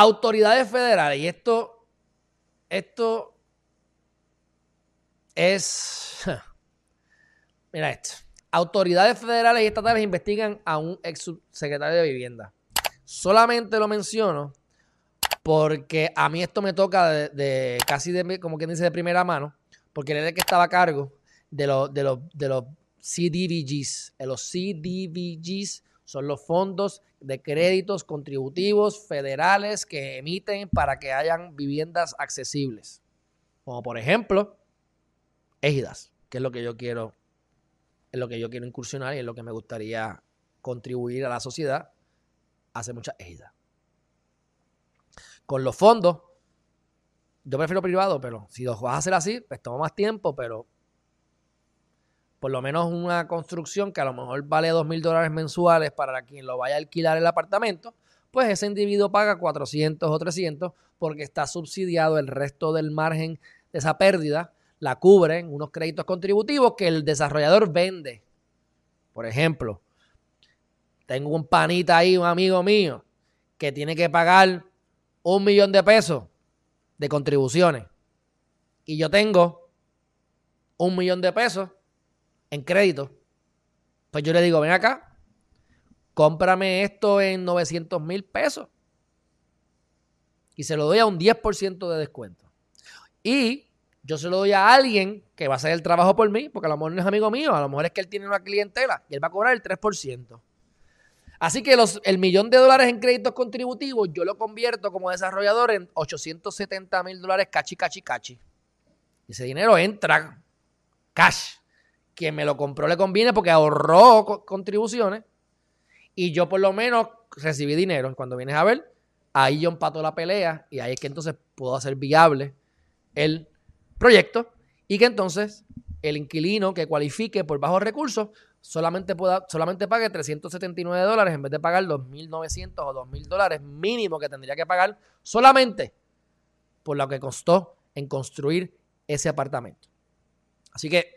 Autoridades federales, y esto, esto es, mira esto, autoridades federales y estatales investigan a un ex subsecretario de vivienda. Solamente lo menciono porque a mí esto me toca de, casi de, como quien dice, de primera mano, porque él era el que estaba a cargo de, los de, los de los CDBGs. Los CDBGs son los fondos de créditos contributivos federales que emiten para que hayan viviendas accesibles. Como por ejemplo, Ejidas, que es lo que yo quiero, es lo que yo quiero incursionar y es lo que me gustaría contribuir a la sociedad. Hace muchas Ejidas. Con los fondos, yo prefiero privado, pero si los vas a hacer así, pues toma más tiempo, pero por lo menos una construcción que a lo mejor vale dos mil dólares mensuales para quien lo vaya a alquilar el apartamento, pues ese individuo paga 400 o 300 porque está subsidiado el resto del margen de esa pérdida, la cubren unos créditos contributivos que el desarrollador vende. Por ejemplo, tengo un panita ahí, un amigo mío, que tiene que pagar un millón de pesos de contribuciones y yo tengo un millón de pesos en crédito, pues yo le digo, ven acá, cómprame esto en 900 mil pesos. Y se lo doy a un 10% de descuento. Y yo se lo doy a alguien que va a hacer el trabajo por mí, porque a lo mejor no es amigo mío, a lo mejor es que él tiene una clientela y él va a cobrar el 3%. Así que los, el millón de dólares en créditos contributivos yo lo convierto como desarrollador en 870 mil dólares cachi, cachi, cachi. Ese dinero entra cash quien me lo compró le conviene porque ahorró contribuciones y yo por lo menos recibí dinero. Cuando vienes a ver, ahí yo empato la pelea y ahí es que entonces puedo hacer viable el proyecto y que entonces el inquilino que cualifique por bajos recursos solamente, pueda, solamente pague 379 dólares en vez de pagar 2.900 o 2.000 dólares mínimo que tendría que pagar solamente por lo que costó en construir ese apartamento. Así que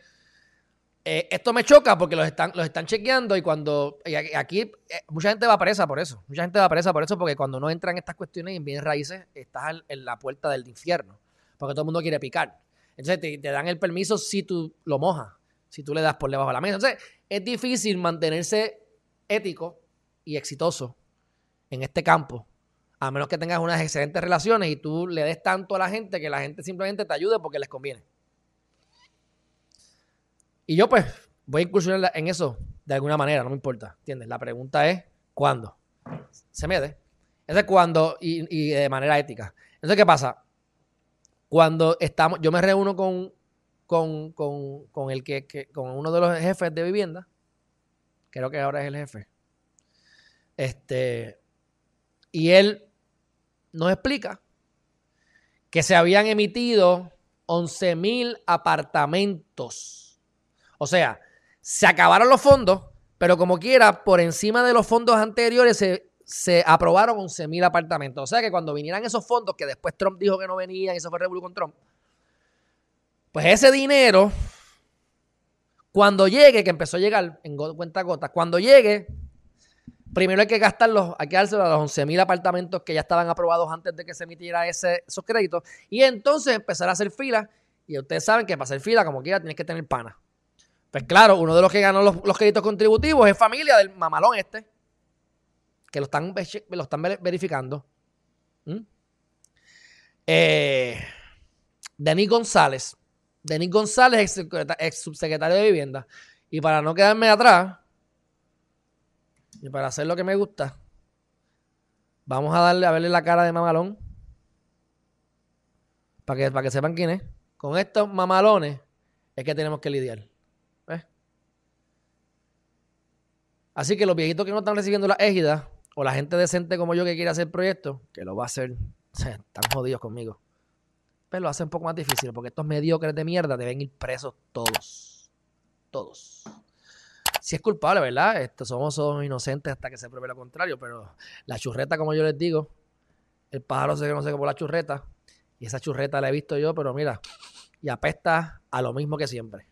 eh, esto me choca porque los están, los están chequeando y cuando aquí eh, mucha gente va presa por eso. Mucha gente va presa por eso porque cuando no entran estas cuestiones en bienes raíces estás en la puerta del infierno. Porque todo el mundo quiere picar. Entonces te, dan el permiso si tú lo mojas, si tú le das por debajo de la mesa. Entonces es difícil mantenerse ético y exitoso en este campo. A menos que tengas unas excelentes relaciones y tú le des tanto a la gente que la gente simplemente te ayude porque les conviene. Y yo pues voy a incursionar en eso de alguna manera, no me importa, ¿entiendes? La pregunta es, ¿cuándo? Se me dé. Ese es cuando, y, de manera ética. Entonces, ¿qué pasa? Cuando estamos, yo me reúno con, con, con, con el que, con uno de los jefes de vivienda, creo que ahora es el jefe, este, y él nos explica que se habían emitido 11 mil apartamentos o sea, se acabaron los fondos, pero como quiera, por encima de los fondos anteriores se, aprobaron 11 mil apartamentos. O sea que cuando vinieran esos fondos, que después Trump dijo que no venían eso fue revolución con Trump, pues ese dinero, cuando llegue, que empezó a llegar en cuenta gotas, cuando llegue, primero hay que gastarlos, hay que dárselo a los 11 mil apartamentos que ya estaban aprobados antes de que se emitiera ese, esos créditos, y entonces empezar a hacer fila. Y ustedes saben que para hacer fila, como quiera, tienes que tener pana. Pues claro, uno de los que ganó los, créditos contributivos es familia del mamalón este, que lo están, verificando. ¿Mm? Eh, Denis González. Denis González, ex, subsecretario de Vivienda. Y para no quedarme atrás, y para hacer lo que me gusta, vamos a darle a verle la cara de mamalón. Para que, para que sepan quién es. Con estos mamalones es que tenemos que lidiar. Así que los viejitos que no están recibiendo la égida, o la gente decente como yo que quiere hacer proyectos, que lo va a hacer, están jodidos conmigo. Pero lo hace un poco más difícil, porque estos mediocres de mierda deben ir presos todos. Todos. Si es culpable, ¿verdad? Estos somos, somos inocentes hasta que se pruebe lo contrario, pero la churreta, como yo les digo, el pájaro se conoce como la churreta, y esa churreta la he visto yo, pero mira, y apesta a lo mismo que siempre.